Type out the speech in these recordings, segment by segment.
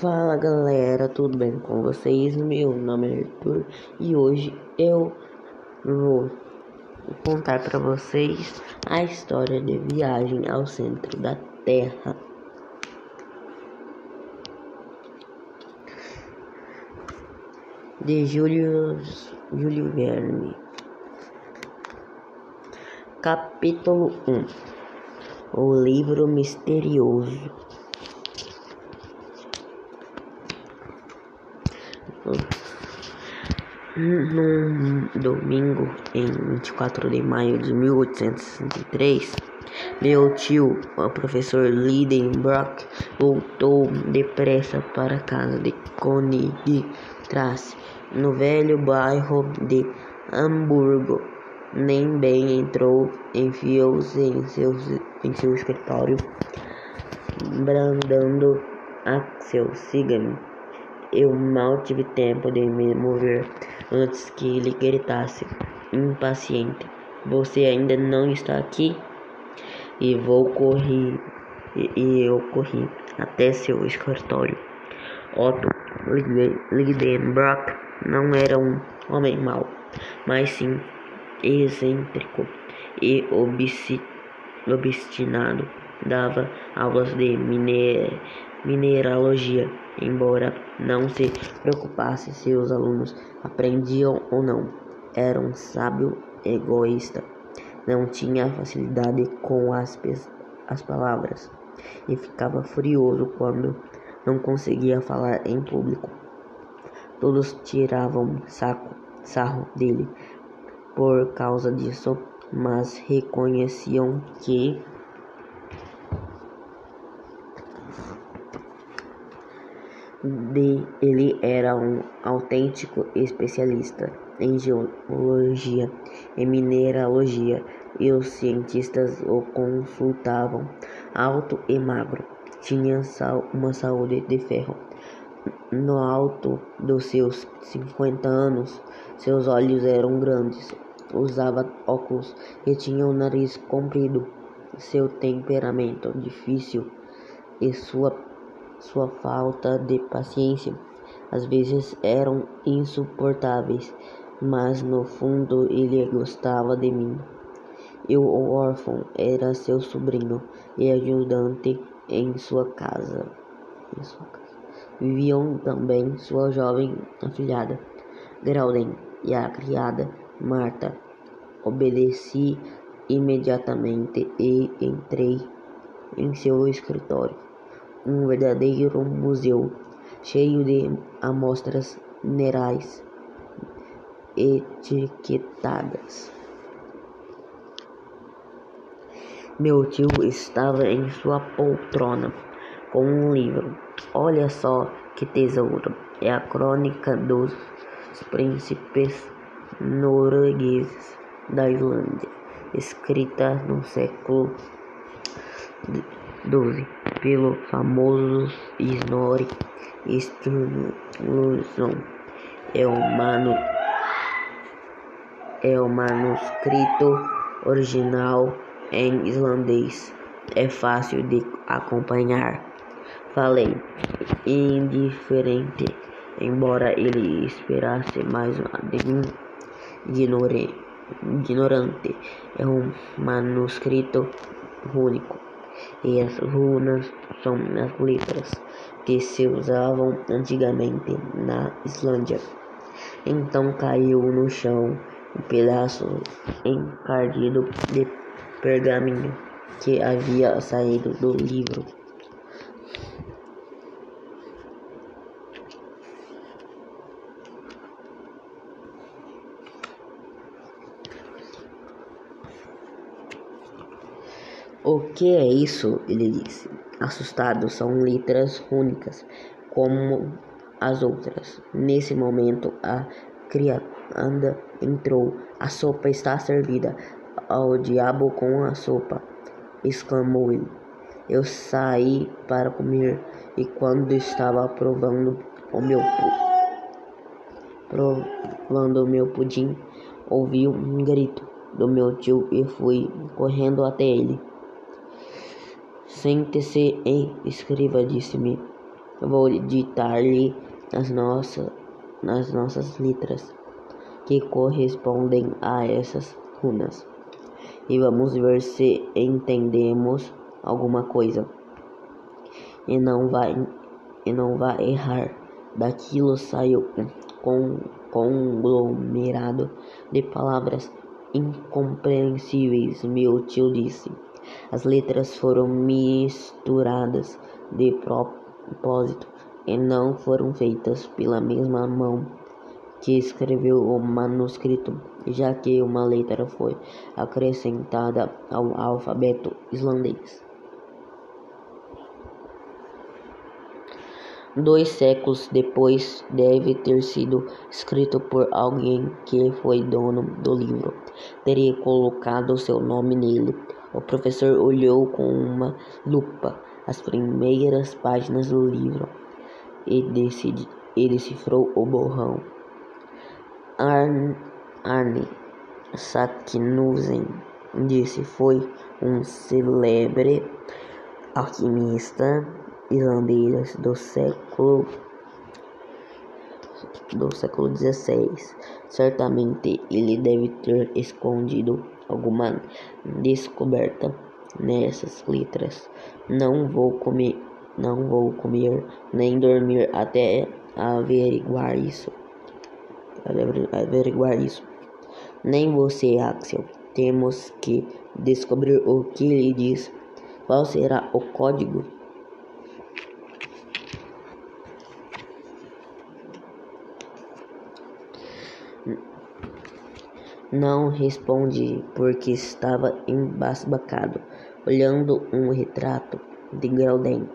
Fala galera, tudo bem com vocês? Meu nome é Arthur e hoje eu vou contar para vocês a história de viagem ao centro da Terra. De Júlio, Júlio Verne. Capítulo 1 O livro misterioso. Num domingo, em 24 de maio de 1863, meu tio, o professor Lidenbrock, voltou depressa para a casa de Trace, no velho bairro de Hamburgo. Nem bem entrou, enfiou-se em, em seu escritório, brandando a seu cigarro eu mal tive tempo de me mover antes que ele gritasse, impaciente: Você ainda não está aqui? E vou correr e eu corri até seu escritório. Otto Lidenbrock não era um homem mau, mas sim excêntrico e obstinado. Dava aulas de miner mineralogia, embora não se preocupasse se os alunos aprendiam ou não. Era um sábio egoísta. Não tinha facilidade com as, as palavras e ficava furioso quando não conseguia falar em público. Todos tiravam saco, sarro dele por causa disso, mas reconheciam que de ele era um autêntico especialista em geologia e mineralogia e os cientistas o consultavam. Alto e magro, tinha uma saúde de ferro. No alto dos seus 50 anos, seus olhos eram grandes, usava óculos e tinha o um nariz comprido. Seu temperamento difícil e sua sua falta de paciência às vezes eram insuportáveis, mas no fundo ele gostava de mim. Eu, o órfão, era seu sobrinho e ajudante em sua casa. Em sua casa. Viviam também sua jovem afilhada, Grauden, e a criada Marta. Obedeci imediatamente e entrei em seu escritório um verdadeiro museu cheio de amostras minerais etiquetadas. Meu tio estava em sua poltrona com um livro. Olha só que tesouro! É a crônica dos príncipes noruegueses da Islândia, escrita no século XII pelo famoso Snorri Sturluson. É o, manu, é o manuscrito original em islandês. É fácil de acompanhar. Falei, indiferente, embora ele esperasse mais de mim, ignorante. É um manuscrito único e as runas são as letras que se usavam antigamente na Islândia. Então caiu no chão um pedaço encardido de pergaminho que havia saído do livro. O que é isso? Ele disse. Assustado, são letras únicas, como as outras. Nesse momento, a criada entrou. A sopa está servida. Ao diabo com a sopa! exclamou ele. Eu saí para comer e quando estava provando o meu provando o meu pudim, ouvi um grito do meu tio e fui correndo até ele. Sente-se e escreva, disse-me. Vou ditar-lhe as nossas, as nossas letras que correspondem a essas runas e vamos ver se entendemos alguma coisa. E não vai e não vai errar. Daquilo saiu um conglomerado de palavras incompreensíveis, meu tio disse. As letras foram misturadas de propósito e não foram feitas pela mesma mão que escreveu o manuscrito, já que uma letra foi acrescentada ao alfabeto islandês. Dois séculos depois, deve ter sido escrito por alguém que foi dono do livro. Teria colocado seu nome nele. O professor olhou com uma lupa as primeiras páginas do livro e, decidi, e decifrou o borrão. Arne, Arne Saknussemm disse foi um célebre alquimista islandês do século do século XVI. Certamente ele deve ter escondido alguma descoberta nessas letras. Não vou comer, não vou comer nem dormir até averiguar isso averiguar isso. Nem você, Axel. Temos que descobrir o que ele diz. Qual será o código? Não responde porque estava embasbacado, olhando um retrato de Grauden,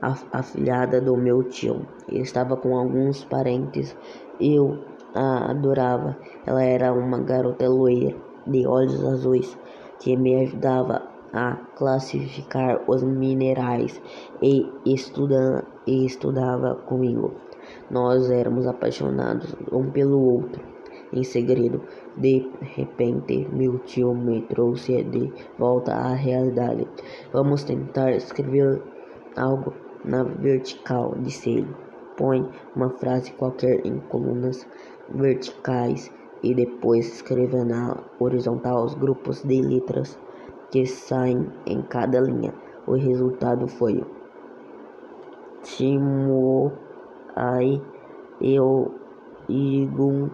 a afilhada do meu tio. Ele estava com alguns parentes. Eu a adorava. Ela era uma garota loira, de olhos azuis, que me ajudava a classificar os minerais e, e estudava comigo. Nós éramos apaixonados um pelo outro. Em segredo, de repente, meu tio me trouxe de volta à realidade. Vamos tentar escrever algo na vertical, disse ele. Põe uma frase qualquer em colunas verticais e depois escreva na horizontal os grupos de letras que saem em cada linha. O resultado foi Timo Ai Eu Igun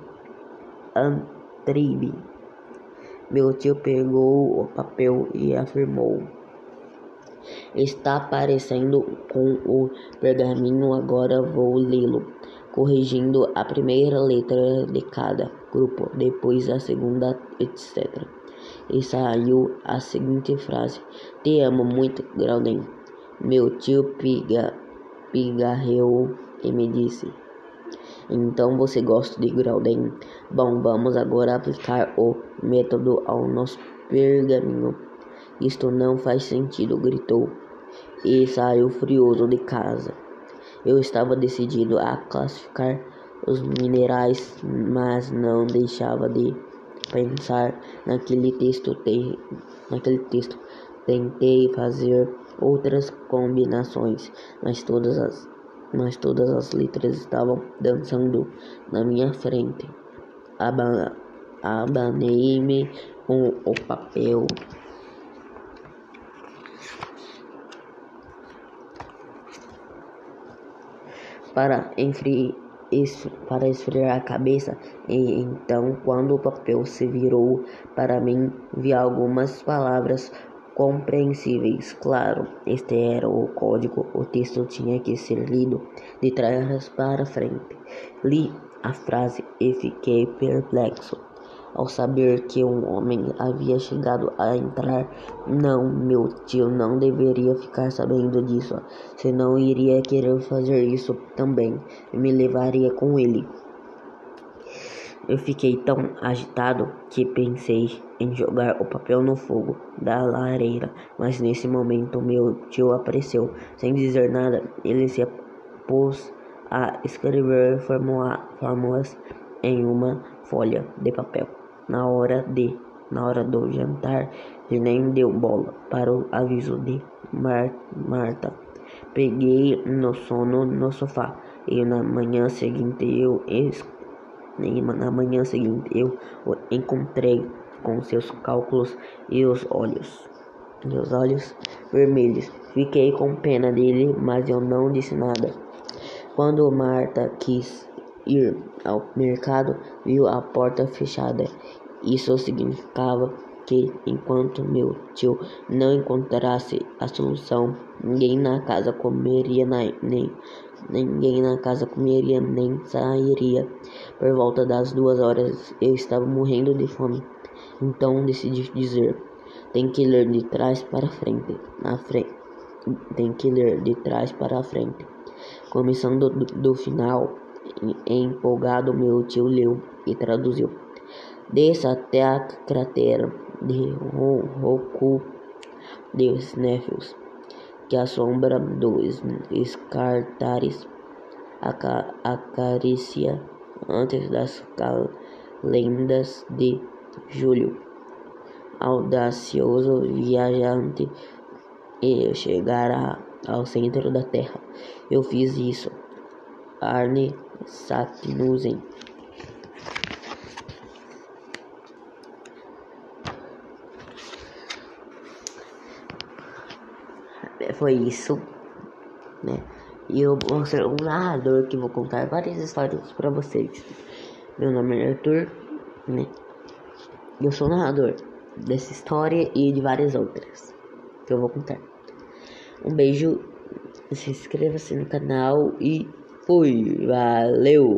Antribe. Meu tio pegou o papel e afirmou: Está aparecendo com o pergaminho, agora vou lê-lo corrigindo a primeira letra de cada grupo, depois a segunda, etc. E saiu a seguinte frase: Te amo muito, Grauden. Meu tio piga, pigarreou e me disse: Então você gosta de Grauden? Bom, vamos agora aplicar o método ao nosso pergaminho. Isto não faz sentido, gritou e saiu furioso de casa. Eu estava decidido a classificar os minerais, mas não deixava de pensar naquele texto. Te, naquele texto. Tentei fazer outras combinações, mas todas as, mas todas as letras estavam dançando na minha frente. Abanei-me com o papel. para, para esfriar a cabeça, e então, quando o papel se virou para mim, vi algumas palavras compreensíveis. Claro, este era o código, o texto tinha que ser lido de trás para frente. Li a frase e fiquei perplexo ao saber que um homem havia chegado a entrar. Não, meu tio não deveria ficar sabendo disso, senão iria querer fazer isso também e me levaria com ele. Eu fiquei tão agitado que pensei em jogar o papel no fogo da lareira, mas nesse momento meu tio apareceu. Sem dizer nada, ele se pôs a escrever fórmulas em uma folha de papel na hora de na hora do jantar ele nem deu bola para o aviso de Mar Marta. Peguei no sono no sofá e na manhã seguinte eu na manhã seguinte eu o encontrei com seus cálculos e os olhos, meus olhos vermelhos. Fiquei com pena dele, mas eu não disse nada. Quando Marta quis ir ao mercado, viu a porta fechada. Isso significava que enquanto meu tio não encontrasse a solução, ninguém na casa comeria nem ninguém na casa comeria nem sairia. Por volta das duas horas eu estava morrendo de fome. Então decidi dizer: tem que ler de trás para frente, na frente, tem que ler de trás para frente. Começando do, do final, empolgado, meu tio leu e traduziu. Desça até a cratera de Roku de Sneffels, que a sombra dos escartares acaricia antes das calendas de julho. Audacioso viajante e chegará ao centro da Terra. Eu fiz isso. Arne Satnusen foi isso, né? E eu vou ser um narrador que vou contar várias histórias para vocês. Meu nome é Arthur, né? Eu sou narrador dessa história e de várias outras que eu vou contar. Um beijo, se inscreva-se no canal e fui, valeu!